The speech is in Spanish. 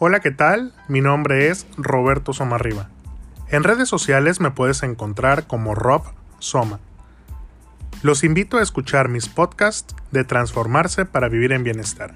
Hola, ¿qué tal? Mi nombre es Roberto Somarriba. En redes sociales me puedes encontrar como Rob Soma. Los invito a escuchar mis podcasts de Transformarse para Vivir en Bienestar.